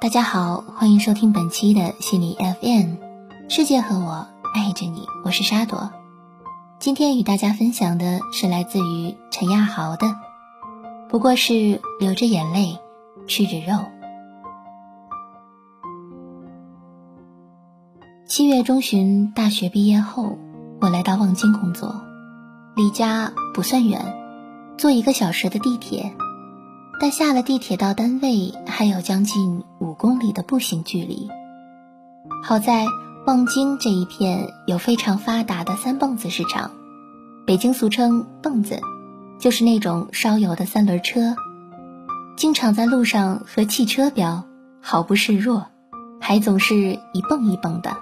大家好，欢迎收听本期的心理 FM，世界和我爱着你，我是沙朵。今天与大家分享的是来自于陈亚豪的，不过是流着眼泪吃着肉。七月中旬，大学毕业后，我来到望京工作，离家不算远，坐一个小时的地铁。但下了地铁到单位还有将近五公里的步行距离。好在望京这一片有非常发达的三蹦子市场，北京俗称“蹦子”，就是那种烧油的三轮车，经常在路上和汽车飙，毫不示弱，还总是一蹦一蹦的，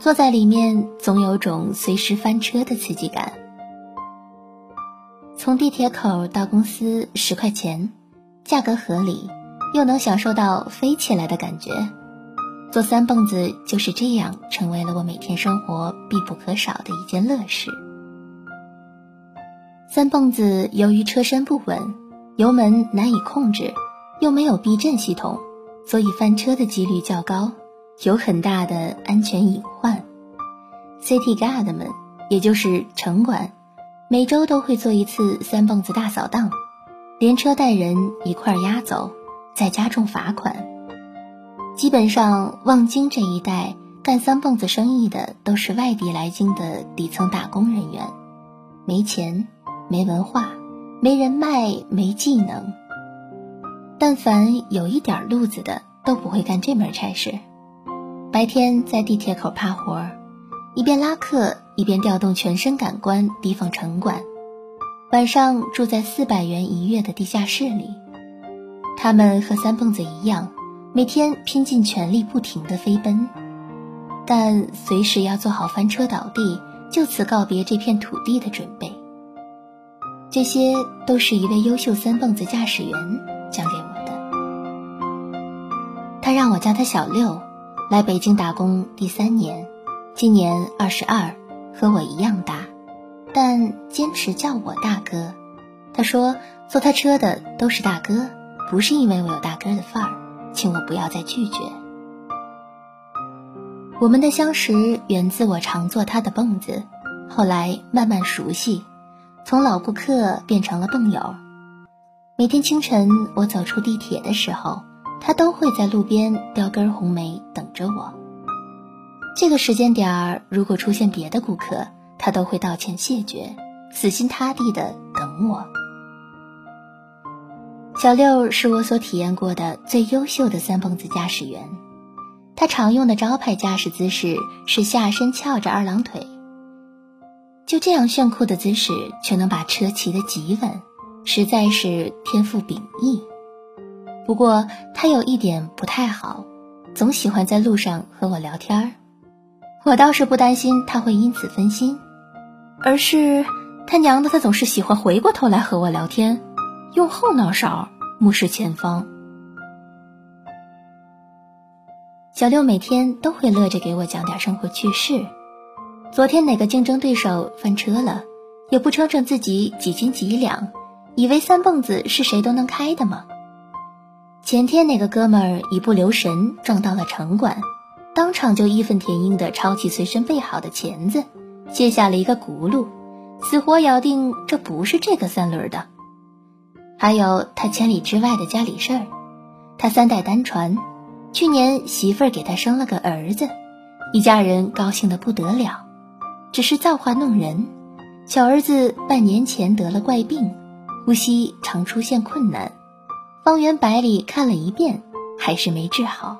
坐在里面总有种随时翻车的刺激感。从地铁口到公司十块钱。价格合理，又能享受到飞起来的感觉，坐三蹦子就是这样，成为了我每天生活必不可少的一件乐事。三蹦子由于车身不稳，油门难以控制，又没有避震系统，所以翻车的几率较高，有很大的安全隐患。City Guard 们，也就是城管，每周都会做一次三蹦子大扫荡。连车带人一块押走，再加重罚款。基本上，望京这一带干三蹦子生意的都是外地来京的底层打工人员，没钱、没文化、没人脉、没技能。但凡有一点路子的，都不会干这门差事。白天在地铁口趴活儿，一边拉客，一边调动全身感官提防城管。晚上住在四百元一月的地下室里，他们和三蹦子一样，每天拼尽全力不停地飞奔，但随时要做好翻车倒地，就此告别这片土地的准备。这些都是一位优秀三蹦子驾驶员教给我的。他让我叫他小六，来北京打工第三年，今年二十二，和我一样大。但坚持叫我大哥，他说坐他车的都是大哥，不是因为我有大哥的范儿，请我不要再拒绝。我们的相识源自我常坐他的蹦子，后来慢慢熟悉，从老顾客变成了蹦友。每天清晨我走出地铁的时候，他都会在路边叼根红梅等着我。这个时间点儿，如果出现别的顾客，他都会道歉谢绝，死心塌地的等我。小六是我所体验过的最优秀的三蹦子驾驶员，他常用的招牌驾驶姿势是下身翘着二郎腿。就这样炫酷的姿势，却能把车骑得极稳，实在是天赋秉异。不过他有一点不太好，总喜欢在路上和我聊天儿。我倒是不担心他会因此分心。而是他娘的，他总是喜欢回过头来和我聊天，用后脑勺目视前方。小六每天都会乐着给我讲点生活趣事。昨天哪个竞争对手翻车了，也不称称自己几斤几两，以为三蹦子是谁都能开的吗？前天哪个哥们儿一不留神撞到了城管，当场就义愤填膺地抄起随身备好的钳子。卸下了一个轱辘，死活咬定这不是这个三轮的。还有他千里之外的家里事儿，他三代单传，去年媳妇儿给他生了个儿子，一家人高兴的不得了。只是造化弄人，小儿子半年前得了怪病，呼吸常出现困难，方圆百里看了一遍，还是没治好。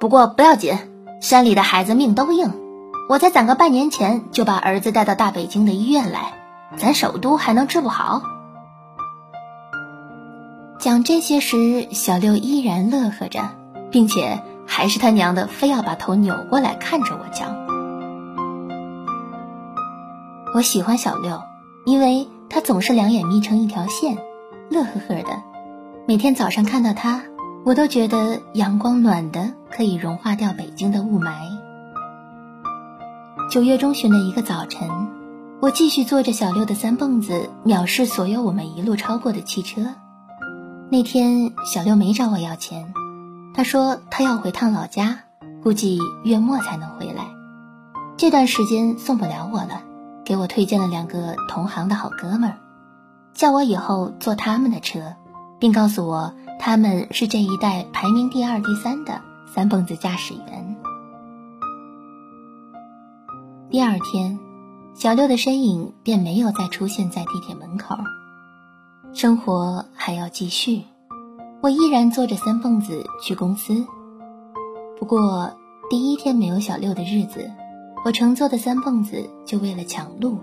不过不要紧，山里的孩子命都硬。我才攒个半年钱，就把儿子带到大北京的医院来，咱首都还能治不好？讲这些时，小六依然乐呵着，并且还是他娘的非要把头扭过来看着我讲。我喜欢小六，因为他总是两眼眯成一条线，乐呵呵的。每天早上看到他，我都觉得阳光暖的可以融化掉北京的雾霾。九月中旬的一个早晨，我继续坐着小六的三蹦子，藐视所有我们一路超过的汽车。那天，小六没找我要钱，他说他要回趟老家，估计月末才能回来。这段时间送不了我了，给我推荐了两个同行的好哥们儿，叫我以后坐他们的车，并告诉我他们是这一代排名第二、第三的三蹦子驾驶员。第二天，小六的身影便没有再出现在地铁门口。生活还要继续，我依然坐着三蹦子去公司。不过第一天没有小六的日子，我乘坐的三蹦子就为了抢路，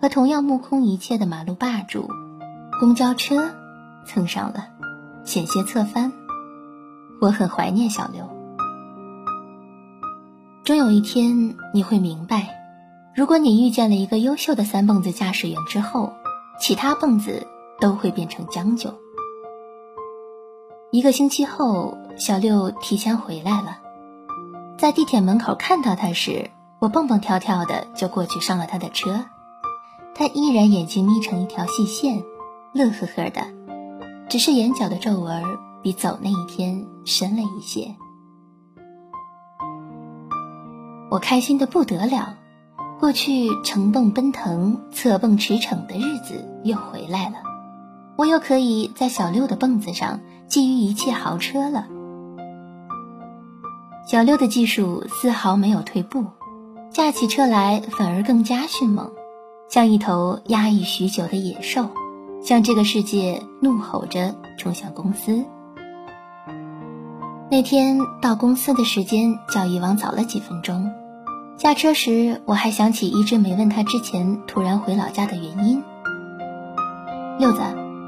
和同样目空一切的马路霸主公交车蹭上了，险些侧翻。我很怀念小六。终有一天你会明白。如果你遇见了一个优秀的三蹦子驾驶员之后，其他蹦子都会变成将就。一个星期后，小六提前回来了，在地铁门口看到他时，我蹦蹦跳跳的就过去上了他的车。他依然眼睛眯成一条细线，乐呵呵的，只是眼角的皱纹比走那一天深了一些。我开心的不得了。过去乘蹦奔腾、侧蹦驰骋的日子又回来了，我又可以在小六的蹦子上觊觎一切豪车了。小六的技术丝毫没有退步，驾起车来反而更加迅猛，像一头压抑许久的野兽，向这个世界怒吼着冲向公司。那天到公司的时间较以往早了几分钟。下车时，我还想起一直没问他之前突然回老家的原因。六子，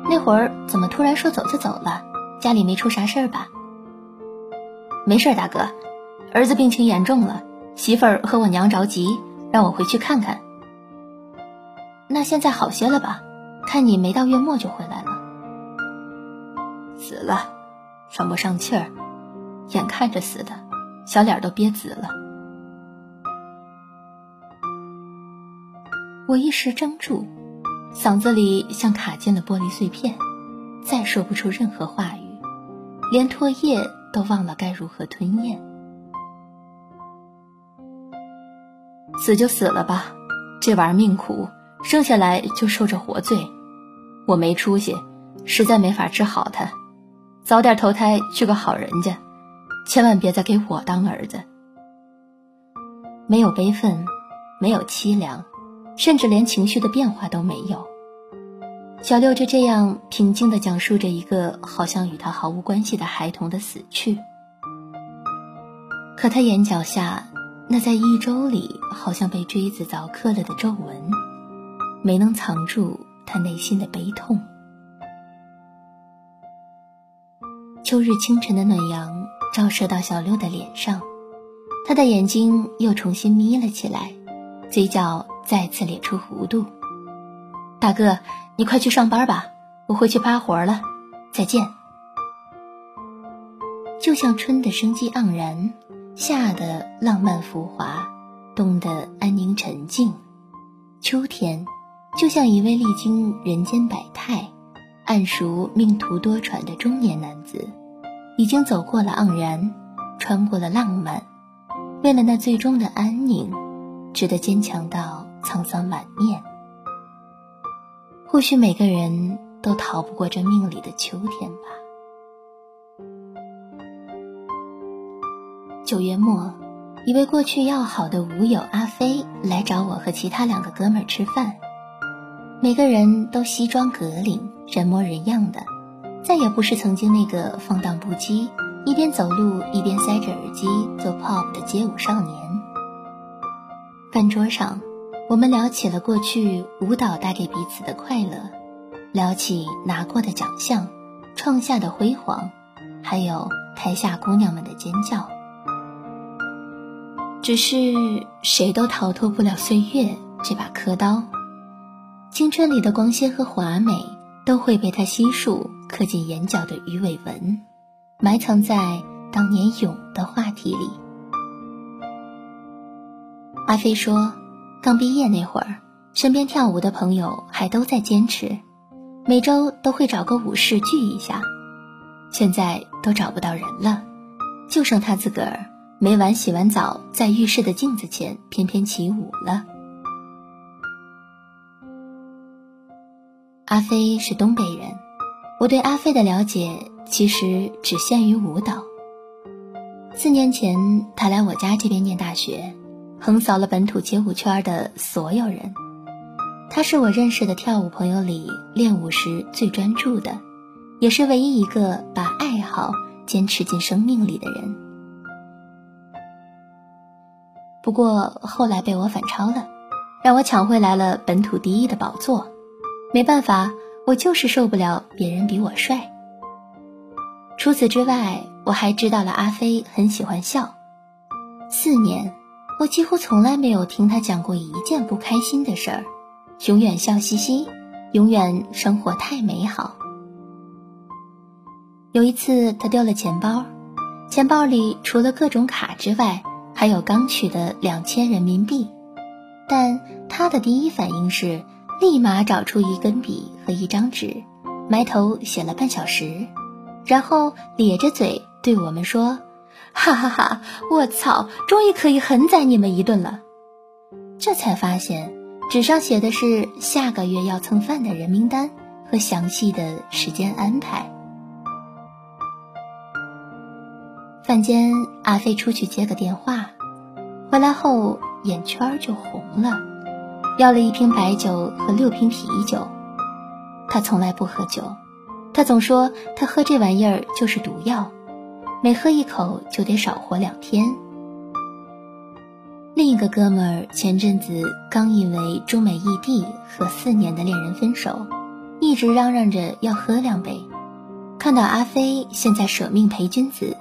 那会儿怎么突然说走就走了？家里没出啥事儿吧？没事，大哥，儿子病情严重了，媳妇儿和我娘着急，让我回去看看。那现在好些了吧？看你没到月末就回来了。死了，喘不上气儿，眼看着死的，小脸都憋紫了。我一时怔住，嗓子里像卡进了玻璃碎片，再说不出任何话语，连唾液都忘了该如何吞咽。死就死了吧，这玩意儿命苦，生下来就受着活罪。我没出息，实在没法治好他，早点投胎去个好人家，千万别再给我当儿子。没有悲愤，没有凄凉。甚至连情绪的变化都没有。小六就这样平静地讲述着一个好像与他毫无关系的孩童的死去，可他眼角下那在一周里好像被锥子凿刻了的皱纹，没能藏住他内心的悲痛。秋日清晨的暖阳照射到小六的脸上，他的眼睛又重新眯了起来，嘴角。再次咧出弧度，大哥，你快去上班吧，我回去趴活了，再见。就像春的生机盎然，夏的浪漫浮华，冬的安宁沉静，秋天就像一位历经人间百态、谙熟命途多舛的中年男子，已经走过了盎然，穿过了浪漫，为了那最终的安宁，值得坚强到。沧桑满面，或许每个人都逃不过这命里的秋天吧。九月末，一位过去要好的舞友阿飞来找我和其他两个哥们儿吃饭，每个人都西装革领，人模人样的，再也不是曾经那个放荡不羁、一边走路一边塞着耳机做 pop 的街舞少年。饭桌上。我们聊起了过去舞蹈带给彼此的快乐，聊起拿过的奖项、创下的辉煌，还有台下姑娘们的尖叫。只是谁都逃脱不了岁月这把刻刀，青春里的光鲜和华美都会被它悉数刻进眼角的鱼尾纹，埋藏在当年勇的话题里。阿飞说。刚毕业那会儿，身边跳舞的朋友还都在坚持，每周都会找个舞室聚一下。现在都找不到人了，就剩他自个儿每晚洗完澡，在浴室的镜子前翩翩起舞了。阿飞是东北人，我对阿飞的了解其实只限于舞蹈。四年前，他来我家这边念大学，横扫了本土街舞圈的所有人。他是我认识的跳舞朋友里练舞时最专注的，也是唯一一个把爱好坚持进生命里的人。不过后来被我反超了，让我抢回来了本土第一的宝座。没办法，我就是受不了别人比我帅。除此之外，我还知道了阿飞很喜欢笑。四年，我几乎从来没有听他讲过一件不开心的事儿，永远笑嘻嘻，永远生活太美好。有一次，他丢了钱包，钱包里除了各种卡之外，还有刚取的两千人民币。但他的第一反应是立马找出一根笔和一张纸，埋头写了半小时。然后咧着嘴对我们说：“哈哈哈，我操，终于可以狠宰你们一顿了。”这才发现纸上写的是下个月要蹭饭的人名单和详细的时间安排。饭间，阿飞出去接个电话，回来后眼圈就红了，要了一瓶白酒和六瓶啤酒。他从来不喝酒。他总说他喝这玩意儿就是毒药，每喝一口就得少活两天。另一个哥们儿前阵子刚因为中美异地和四年的恋人分手，一直嚷嚷着要喝两杯。看到阿飞现在舍命陪君子，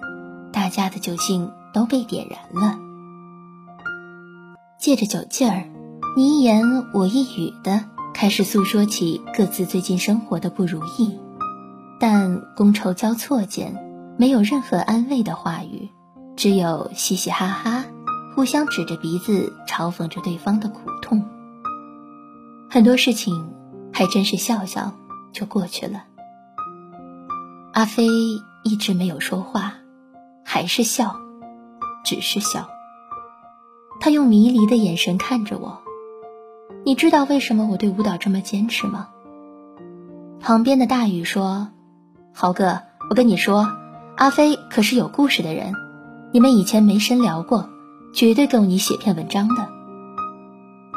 大家的酒兴都被点燃了。借着酒劲儿，你一言我一语的开始诉说起各自最近生活的不如意。但觥筹交错间，没有任何安慰的话语，只有嘻嘻哈哈，互相指着鼻子嘲讽着对方的苦痛。很多事情还真是笑笑就过去了。阿飞一直没有说话，还是笑，只是笑。他用迷离的眼神看着我。你知道为什么我对舞蹈这么坚持吗？旁边的大雨说。豪哥，我跟你说，阿飞可是有故事的人，你们以前没深聊过，绝对够你写篇文章的。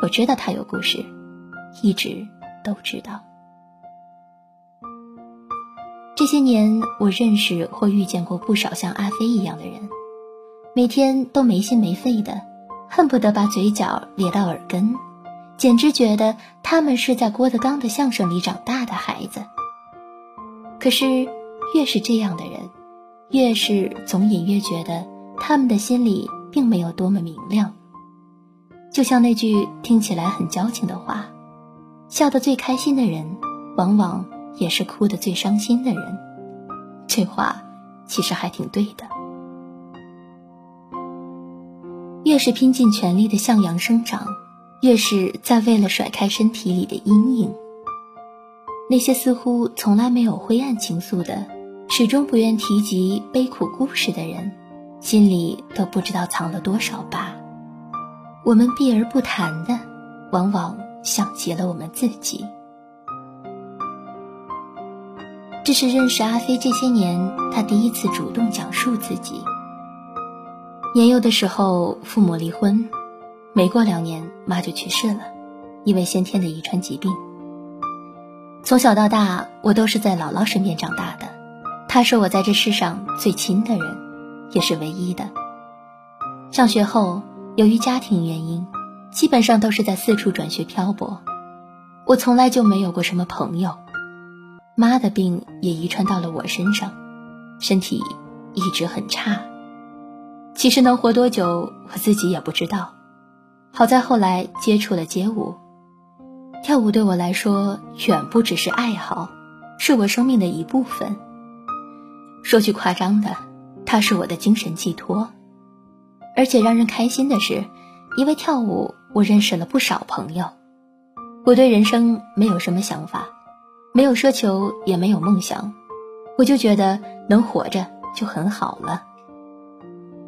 我知道他有故事，一直都知道。这些年，我认识或遇见过不少像阿飞一样的人，每天都没心没肺的，恨不得把嘴角咧到耳根，简直觉得他们是在郭德纲的相声里长大的孩子。可是，越是这样的人，越是总隐约觉得他们的心里并没有多么明亮。就像那句听起来很矫情的话：“笑得最开心的人，往往也是哭得最伤心的人。”这话其实还挺对的。越是拼尽全力的向阳生长，越是在为了甩开身体里的阴影。那些似乎从来没有灰暗情愫的，始终不愿提及悲苦故事的人，心里都不知道藏了多少疤。我们避而不谈的，往往像极了我们自己。这是认识阿飞这些年，他第一次主动讲述自己。年幼的时候，父母离婚，没过两年，妈就去世了，因为先天的遗传疾病。从小到大，我都是在姥姥身边长大的，他是我在这世上最亲的人，也是唯一的。上学后，由于家庭原因，基本上都是在四处转学漂泊。我从来就没有过什么朋友，妈的病也遗传到了我身上，身体一直很差。其实能活多久，我自己也不知道。好在后来接触了街舞。跳舞对我来说远不只是爱好，是我生命的一部分。说句夸张的，它是我的精神寄托。而且让人开心的是，因为跳舞，我认识了不少朋友。我对人生没有什么想法，没有奢求，也没有梦想，我就觉得能活着就很好了。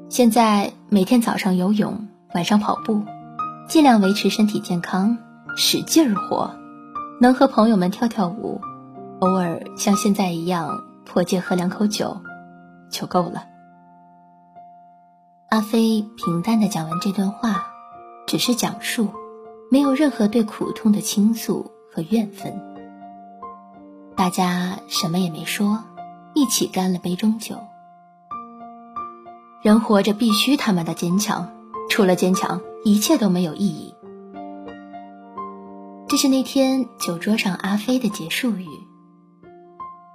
现在每天早上游泳，晚上跑步，尽量维持身体健康，使劲儿活，能和朋友们跳跳舞，偶尔像现在一样破戒喝两口酒，就够了。阿飞平淡的讲完这段话，只是讲述，没有任何对苦痛的倾诉和怨愤。大家什么也没说，一起干了杯中酒。人活着必须他妈的坚强，除了坚强，一切都没有意义。这是那天酒桌上阿飞的结束语。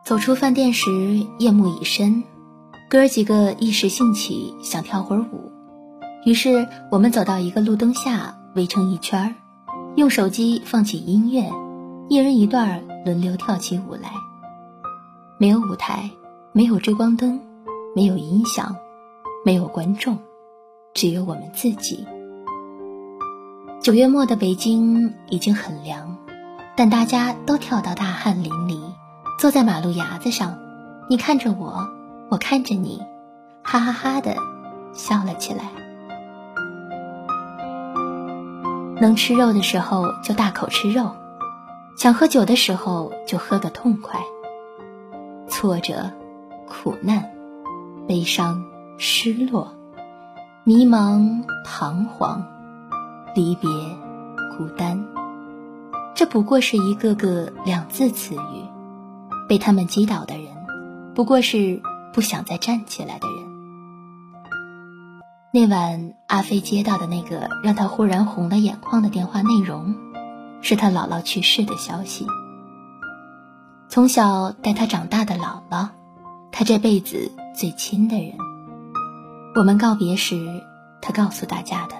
走出饭店时，夜幕已深，哥儿几个一时兴起想跳会儿舞，于是我们走到一个路灯下，围成一圈儿，用手机放起音乐，一人一段轮流跳起舞来。没有舞台，没有追光灯，没有音响。没有观众，只有我们自己。九月末的北京已经很凉，但大家都跳到大汗淋漓，坐在马路牙子上，你看着我，我看着你，哈哈哈的笑了起来。能吃肉的时候就大口吃肉，想喝酒的时候就喝个痛快。挫折、苦难、悲伤。失落、迷茫、彷徨、离别、孤单，这不过是一个个两字词语。被他们击倒的人，不过是不想再站起来的人。那晚，阿飞接到的那个让他忽然红了眼眶的电话内容，是他姥姥去世的消息。从小带他长大的姥姥，他这辈子最亲的人。我们告别时，他告诉大家的：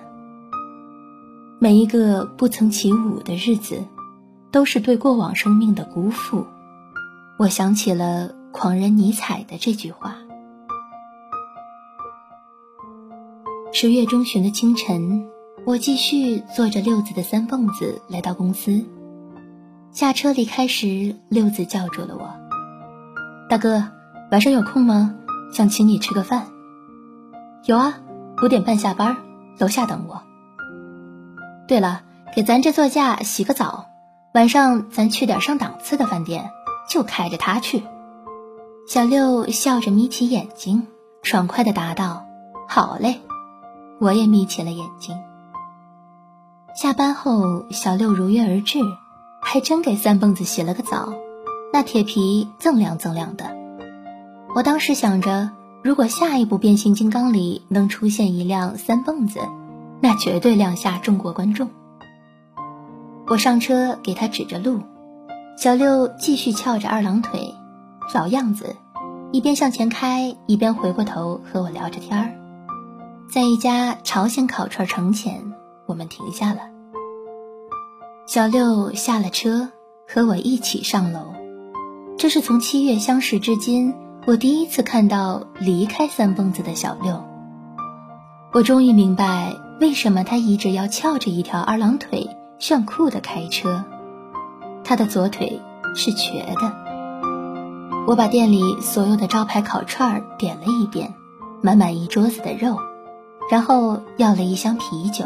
每一个不曾起舞的日子，都是对过往生命的辜负。我想起了狂人尼采的这句话。十月中旬的清晨，我继续坐着六子的三蹦子来到公司。下车离开时，六子叫住了我：“大哥，晚上有空吗？想请你吃个饭。”有啊，五点半下班，楼下等我。对了，给咱这座驾洗个澡，晚上咱去点上档次的饭店，就开着它去。小六笑着眯起眼睛，爽快的答道：“好嘞。”我也眯起了眼睛。下班后，小六如约而至，还真给三蹦子洗了个澡，那铁皮锃亮锃亮的。我当时想着。如果下一部变形金刚里能出现一辆三蹦子，那绝对亮瞎中国观众。我上车给他指着路，小六继续翘着二郎腿，老样子，一边向前开，一边回过头和我聊着天儿。在一家朝鲜烤串城前，我们停下了。小六下了车，和我一起上楼。这是从七月相识至今。我第一次看到离开三蹦子的小六，我终于明白为什么他一直要翘着一条二郎腿炫酷的开车。他的左腿是瘸的。我把店里所有的招牌烤串儿点了一遍，满满一桌子的肉，然后要了一箱啤酒。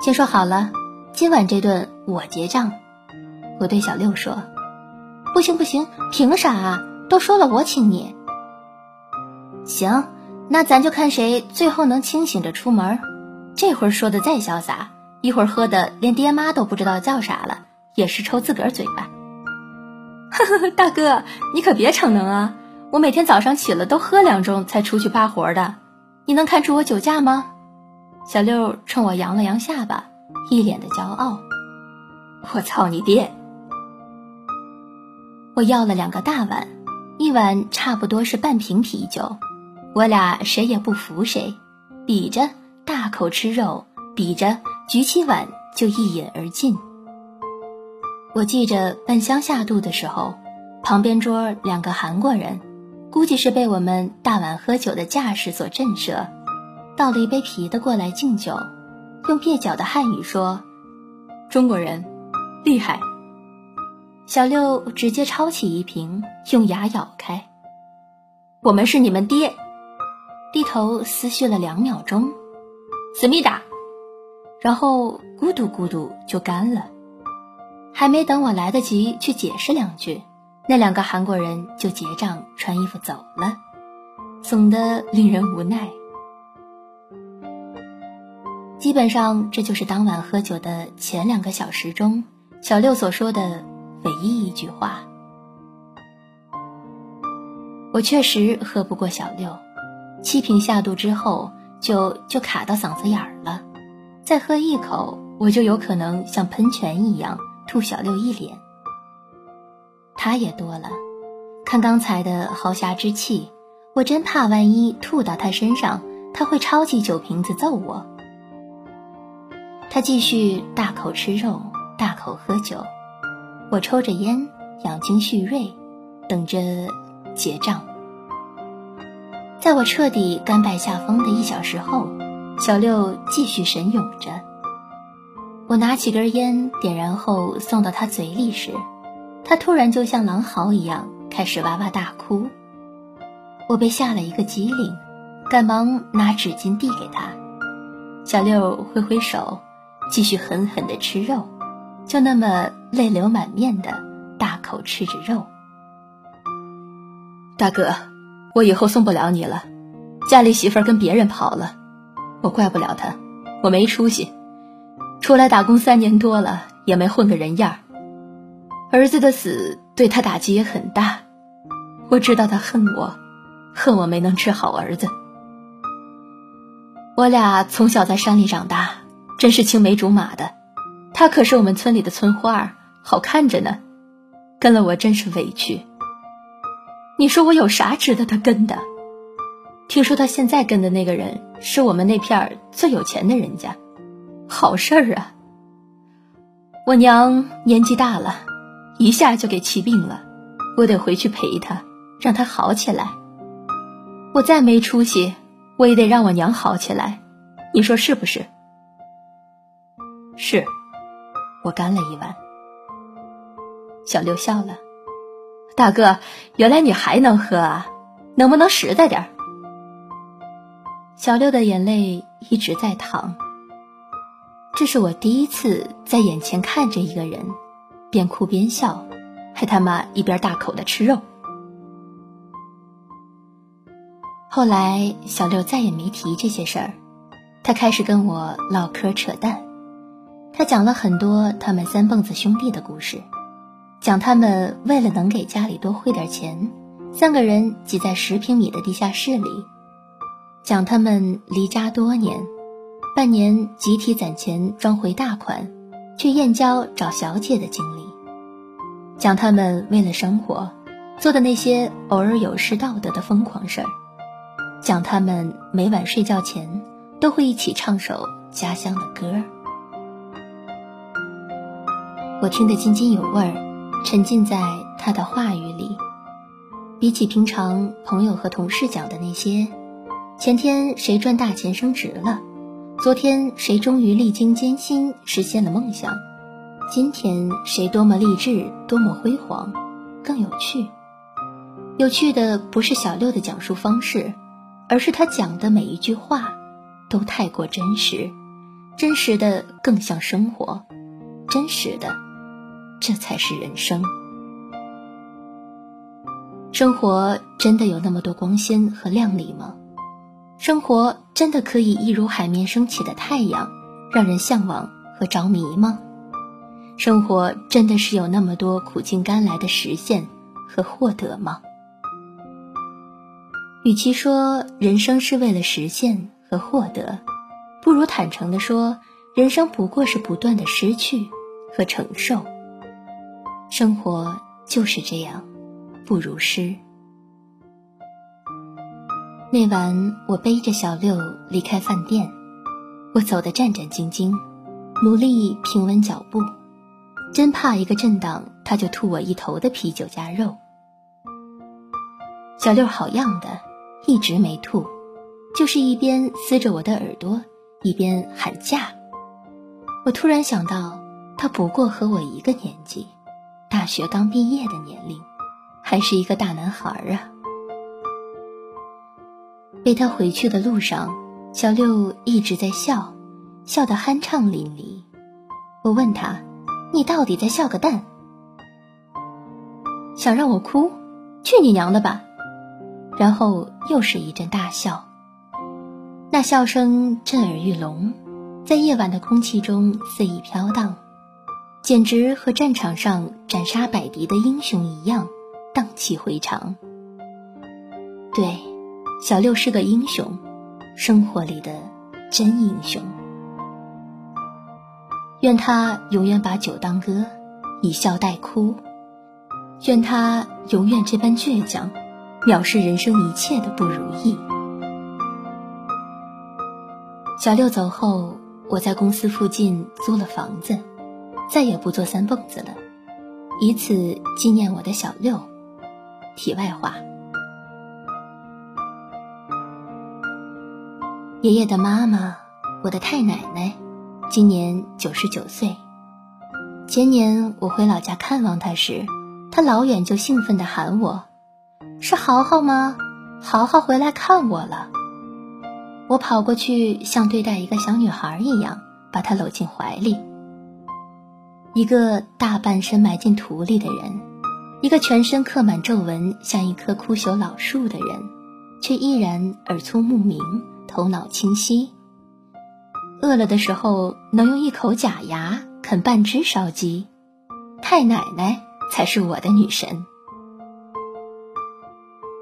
先说好了，今晚这顿我结账。我对小六说：“不行不行，凭啥啊？”都说了，我请你。行，那咱就看谁最后能清醒着出门。这会儿说的再潇洒，一会儿喝的连爹妈都不知道叫啥了，也是抽自个儿嘴巴。呵呵呵，大哥，你可别逞能啊！我每天早上起了都喝两盅才出去扒活的，你能看出我酒驾吗？小六冲我扬了扬下巴，一脸的骄傲。我操你爹！我要了两个大碗。一碗差不多是半瓶啤酒，我俩谁也不服谁，比着大口吃肉，比着举起碗就一饮而尽。我记着半箱下肚的时候，旁边桌两个韩国人，估计是被我们大碗喝酒的架势所震慑，倒了一杯啤的过来敬酒，用蹩脚的汉语说：“中国人，厉害。”小六直接抄起一瓶，用牙咬开。我们是你们爹，低头思绪了两秒钟，思密达，然后咕嘟咕嘟就干了。还没等我来得及去解释两句，那两个韩国人就结账穿衣服走了，怂得令人无奈。基本上，这就是当晚喝酒的前两个小时中，小六所说的唯一一句话。我确实喝不过小六，七瓶下肚之后就就卡到嗓子眼儿了，再喝一口，我就有可能像喷泉一样吐小六一脸。他也多了，看刚才的豪侠之气，我真怕万一吐到他身上，他会抄起酒瓶子揍我。他继续大口吃肉，大口喝酒，我抽着烟，养精蓄锐，等着。结账。在我彻底甘拜下风的一小时后，小六继续神勇着。我拿起根烟，点燃后送到他嘴里时，他突然就像狼嚎一样开始哇哇大哭。我被吓了一个机灵，赶忙拿纸巾递给他。小六挥挥手，继续狠狠地吃肉，就那么泪流满面的大口吃着肉。大哥，我以后送不了你了，家里媳妇儿跟别人跑了，我怪不了他，我没出息，出来打工三年多了也没混个人样儿。儿子的死对他打击也很大，我知道他恨我，恨我没能治好儿子。我俩从小在山里长大，真是青梅竹马的，他可是我们村里的村花儿，好看着呢，跟了我真是委屈。你说我有啥值得他跟的？听说他现在跟的那个人是我们那片儿最有钱的人家，好事儿啊！我娘年纪大了，一下就给气病了，我得回去陪她，让她好起来。我再没出息，我也得让我娘好起来，你说是不是？是，我干了一碗。小六笑了。大哥，原来你还能喝啊？能不能实在点儿小六的眼泪一直在淌。这是我第一次在眼前看着一个人，边哭边笑，还他妈一边大口的吃肉。后来小六再也没提这些事儿，他开始跟我唠嗑扯淡，他讲了很多他们三蹦子兄弟的故事。讲他们为了能给家里多汇点钱，三个人挤在十平米的地下室里；讲他们离家多年，半年集体攒钱装回大款，去燕郊找小姐的经历；讲他们为了生活做的那些偶尔有失道德的疯狂事儿；讲他们每晚睡觉前都会一起唱首家乡的歌儿。我听得津津有味儿。沉浸在他的话语里，比起平常朋友和同事讲的那些，前天谁赚大钱升职了，昨天谁终于历经艰辛实现了梦想，今天谁多么励志多么辉煌，更有趣。有趣的不是小六的讲述方式，而是他讲的每一句话，都太过真实，真实的更像生活，真实的。这才是人生。生活真的有那么多光鲜和亮丽吗？生活真的可以一如海面升起的太阳，让人向往和着迷吗？生活真的是有那么多苦尽甘来的实现和获得吗？与其说人生是为了实现和获得，不如坦诚的说，人生不过是不断的失去和承受。生活就是这样，不如诗。那晚，我背着小六离开饭店，我走得战战兢兢，努力平稳脚步，真怕一个震荡，他就吐我一头的啤酒加肉。小六好样的，一直没吐，就是一边撕着我的耳朵，一边喊价。我突然想到，他不过和我一个年纪。大学刚毕业的年龄，还是一个大男孩啊！被他回去的路上，小六一直在笑，笑得酣畅淋漓。我问他：“你到底在笑个蛋？想让我哭？去你娘的吧！”然后又是一阵大笑，那笑声震耳欲聋，在夜晚的空气中肆意飘荡，简直和战场上斩杀百敌的英雄一样荡气回肠。对，小六是个英雄，生活里的真英雄。愿他永远把酒当歌，以笑代哭；愿他永远这般倔强。藐视人生一切的不如意。小六走后，我在公司附近租了房子，再也不做三蹦子了，以此纪念我的小六。题外话，爷爷的妈妈，我的太奶奶，今年九十九岁。前年我回老家看望她时，她老远就兴奋地喊我。是豪豪吗？豪豪回来看我了。我跑过去，像对待一个小女孩一样，把她搂进怀里。一个大半身埋进土里的人，一个全身刻满皱纹，像一棵枯朽老树的人，却依然耳聪目明，头脑清晰。饿了的时候，能用一口假牙啃半只烧鸡。太奶奶才是我的女神。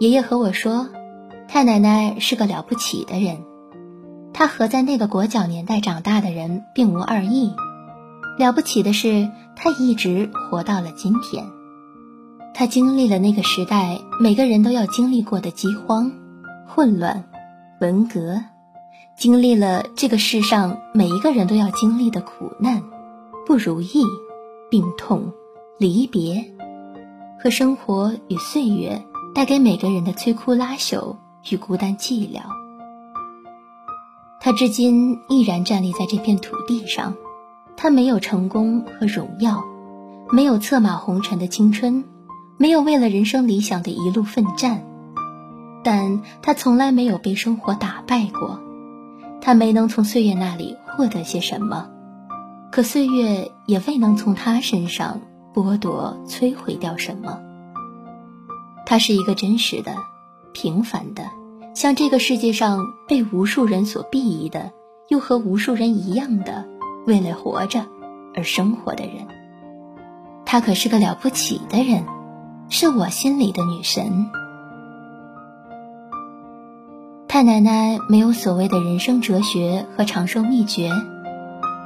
爷爷和我说，太奶奶是个了不起的人，她和在那个裹脚年代长大的人并无二异。了不起的是，她一直活到了今天。她经历了那个时代每个人都要经历过的饥荒、混乱、文革，经历了这个世上每一个人都要经历的苦难、不如意、病痛、离别和生活与岁月。带给每个人的摧枯拉朽与孤单寂寥，他至今依然站立在这片土地上。他没有成功和荣耀，没有策马红尘的青春，没有为了人生理想的一路奋战，但他从来没有被生活打败过。他没能从岁月那里获得些什么，可岁月也未能从他身上剥夺、摧毁掉什么。他是一个真实的、平凡的，像这个世界上被无数人所鄙夷的，又和无数人一样的为了活着而生活的人。他可是个了不起的人，是我心里的女神。太奶奶没有所谓的人生哲学和长寿秘诀，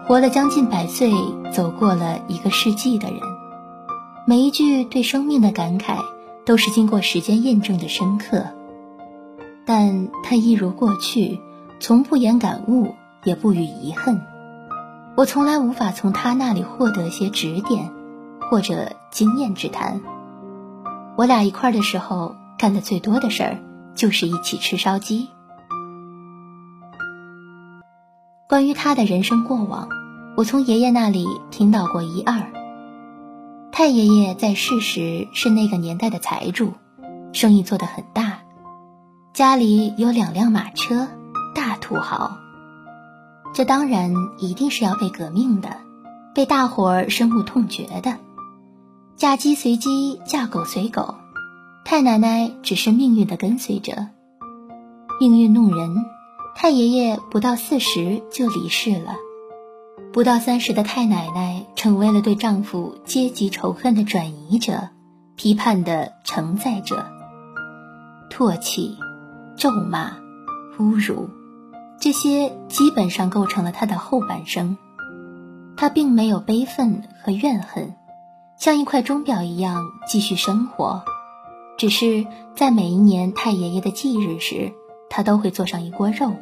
活了将近百岁，走过了一个世纪的人，每一句对生命的感慨。都是经过时间验证的深刻，但他一如过去，从不言感悟，也不语遗恨。我从来无法从他那里获得些指点，或者经验之谈。我俩一块儿的时候，干的最多的事儿，就是一起吃烧鸡。关于他的人生过往，我从爷爷那里听到过一二。太爷爷在世时是那个年代的财主，生意做得很大，家里有两辆马车，大土豪。这当然一定是要被革命的，被大伙儿深恶痛绝的。嫁鸡随鸡，嫁狗随狗，太奶奶只是命运的跟随者。命运弄人，太爷爷不到四十就离世了。不到三十的太奶奶成为了对丈夫阶级仇恨的转移者、批判的承载者，唾弃、咒骂、侮辱，这些基本上构成了她的后半生。她并没有悲愤和怨恨，像一块钟表一样继续生活，只是在每一年太爷爷的忌日时，她都会做上一锅肉，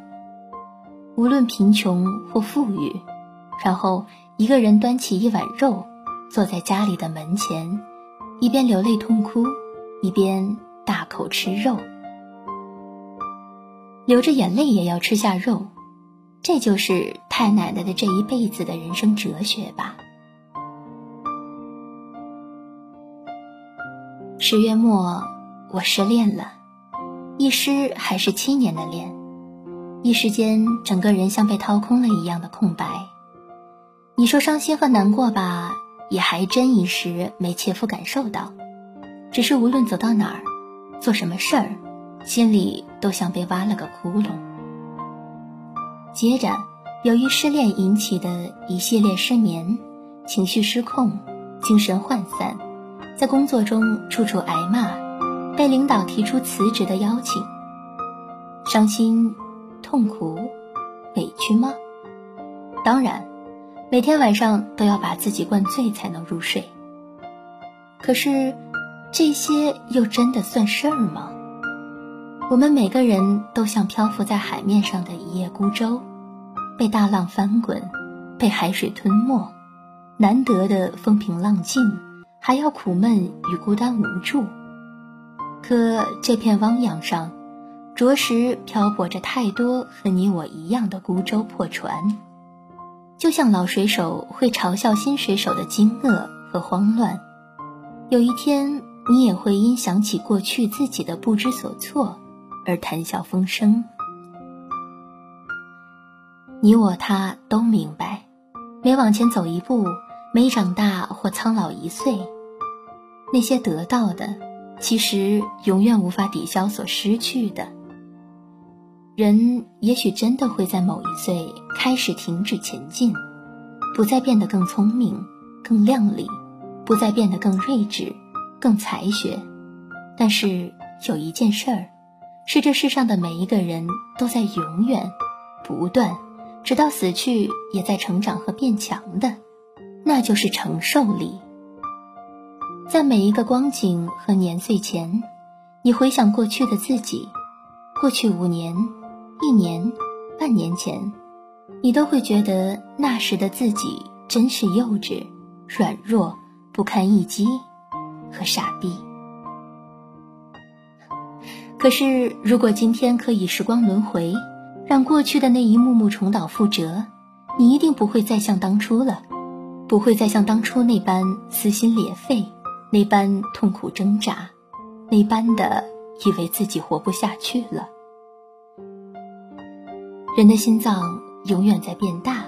无论贫穷或富裕。然后一个人端起一碗肉，坐在家里的门前，一边流泪痛哭，一边大口吃肉，流着眼泪也要吃下肉，这就是太奶奶的这一辈子的人生哲学吧。十月末，我失恋了，一失还是七年的恋，一时间整个人像被掏空了一样的空白。你说伤心和难过吧，也还真一时没切肤感受到，只是无论走到哪儿，做什么事儿，心里都像被挖了个窟窿。接着，由于失恋引起的一系列失眠、情绪失控、精神涣散，在工作中处处挨骂。被领导提出辞职的邀请，伤心、痛苦、委屈吗？当然，每天晚上都要把自己灌醉才能入睡。可是，这些又真的算事儿吗？我们每个人都像漂浮在海面上的一叶孤舟，被大浪翻滚，被海水吞没，难得的风平浪静，还要苦闷与孤单无助。可这片汪洋上，着实漂泊着太多和你我一样的孤舟破船。就像老水手会嘲笑新水手的惊愕和慌乱，有一天你也会因想起过去自己的不知所措而谈笑风生。你我他都明白，每往前走一步，每长大或苍老一岁，那些得到的。其实永远无法抵消所失去的。人也许真的会在某一岁开始停止前进，不再变得更聪明、更靓丽，不再变得更睿智、更才学。但是有一件事儿，是这世上的每一个人都在永远、不断，直到死去也在成长和变强的，那就是承受力。在每一个光景和年岁前，你回想过去的自己，过去五年、一年、半年前，你都会觉得那时的自己真是幼稚、软弱、不堪一击和傻逼。可是，如果今天可以时光轮回，让过去的那一幕幕重蹈覆辙，你一定不会再像当初了，不会再像当初那般撕心裂肺。那般痛苦挣扎，那般的以为自己活不下去了。人的心脏永远在变大，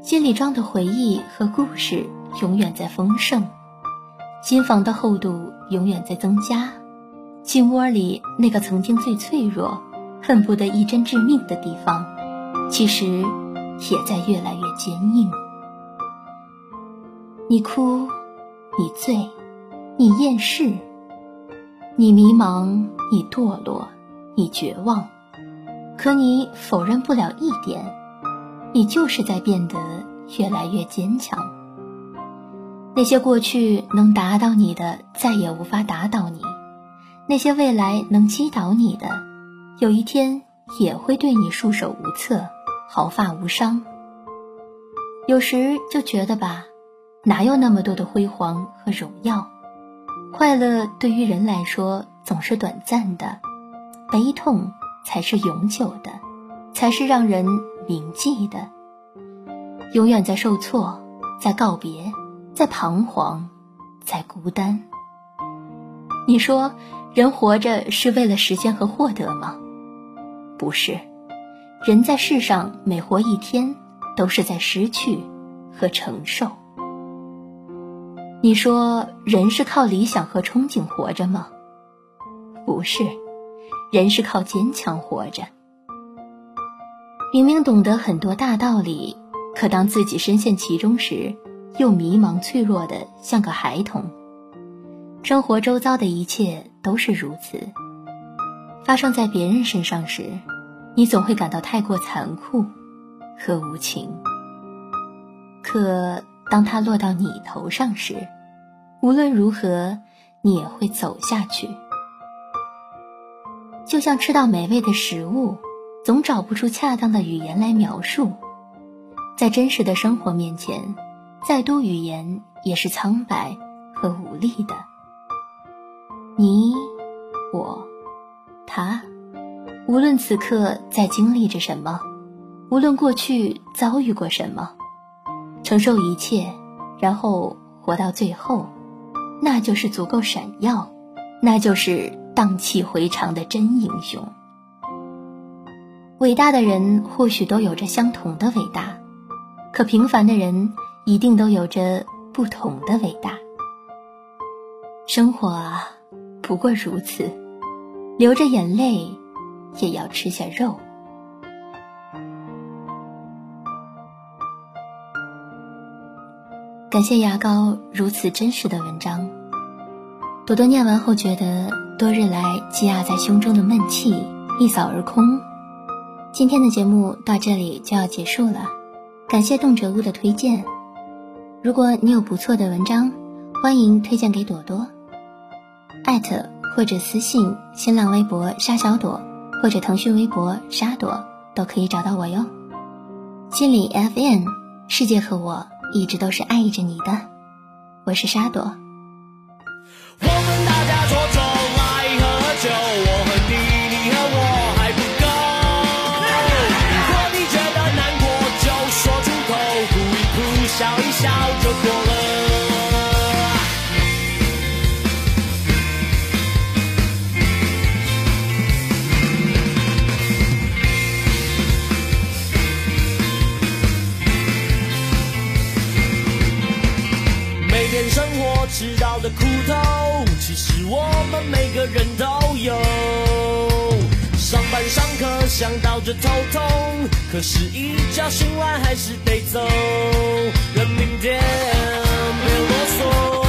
心里装的回忆和故事永远在丰盛，心房的厚度永远在增加，心窝里那个曾经最脆弱、恨不得一针致命的地方，其实也在越来越坚硬。你哭，你醉。你厌世，你迷茫，你堕落，你绝望，可你否认不了一点，你就是在变得越来越坚强。那些过去能打倒你的，再也无法打倒你；那些未来能击倒你的，有一天也会对你束手无策，毫发无伤。有时就觉得吧，哪有那么多的辉煌和荣耀？快乐对于人来说总是短暂的，悲痛才是永久的，才是让人铭记的。永远在受挫，在告别，在彷徨，在孤单。你说，人活着是为了实现和获得吗？不是，人在世上每活一天，都是在失去和承受。你说人是靠理想和憧憬活着吗？不是，人是靠坚强活着。明明懂得很多大道理，可当自己深陷其中时，又迷茫脆弱的像个孩童。生活周遭的一切都是如此，发生在别人身上时，你总会感到太过残酷和无情。可。当它落到你头上时，无论如何，你也会走下去。就像吃到美味的食物，总找不出恰当的语言来描述。在真实的生活面前，再多语言也是苍白和无力的。你、我、他，无论此刻在经历着什么，无论过去遭遇过什么。承受一切，然后活到最后，那就是足够闪耀，那就是荡气回肠的真英雄。伟大的人或许都有着相同的伟大，可平凡的人一定都有着不同的伟大。生活啊，不过如此，流着眼泪，也要吃下肉。感谢牙膏如此真实的文章，朵朵念完后觉得多日来积压在胸中的闷气一扫而空。今天的节目到这里就要结束了，感谢动辄物的推荐。如果你有不错的文章，欢迎推荐给朵朵，艾特或者私信新浪微博沙小朵或者腾讯微博沙朵都可以找到我哟。心理 FM，世界和我。一直都是爱着你的，我是沙朵。我们大家坐坐，爱喝酒。我和你，你和我，还不够。如果你觉得难过，就说出口，哭一哭，笑一笑，就过了。每天生活吃到的苦头。上课想到就头痛，可是一觉醒来还是得走。人明天别啰嗦，